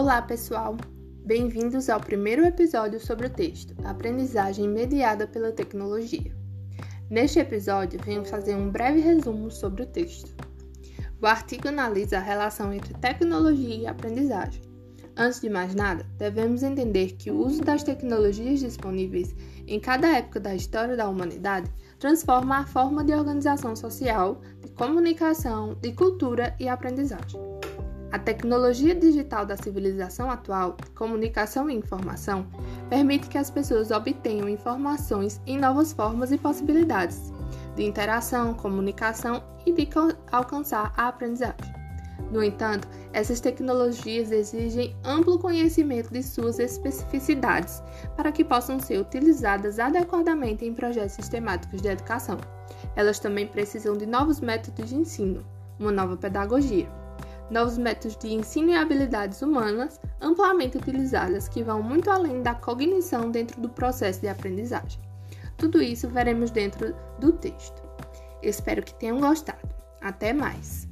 Olá, pessoal! Bem-vindos ao primeiro episódio sobre o texto Aprendizagem Mediada pela Tecnologia. Neste episódio, venho fazer um breve resumo sobre o texto. O artigo analisa a relação entre tecnologia e aprendizagem. Antes de mais nada, devemos entender que o uso das tecnologias disponíveis em cada época da história da humanidade transforma a forma de organização social, de comunicação, de cultura e aprendizagem. A tecnologia digital da civilização atual, comunicação e informação, permite que as pessoas obtenham informações em novas formas e possibilidades de interação, comunicação e de alcançar a aprendizagem. No entanto, essas tecnologias exigem amplo conhecimento de suas especificidades para que possam ser utilizadas adequadamente em projetos sistemáticos de educação. Elas também precisam de novos métodos de ensino, uma nova pedagogia novos métodos de ensino e habilidades humanas amplamente utilizadas que vão muito além da cognição dentro do processo de aprendizagem. Tudo isso veremos dentro do texto. Espero que tenham gostado. Até mais!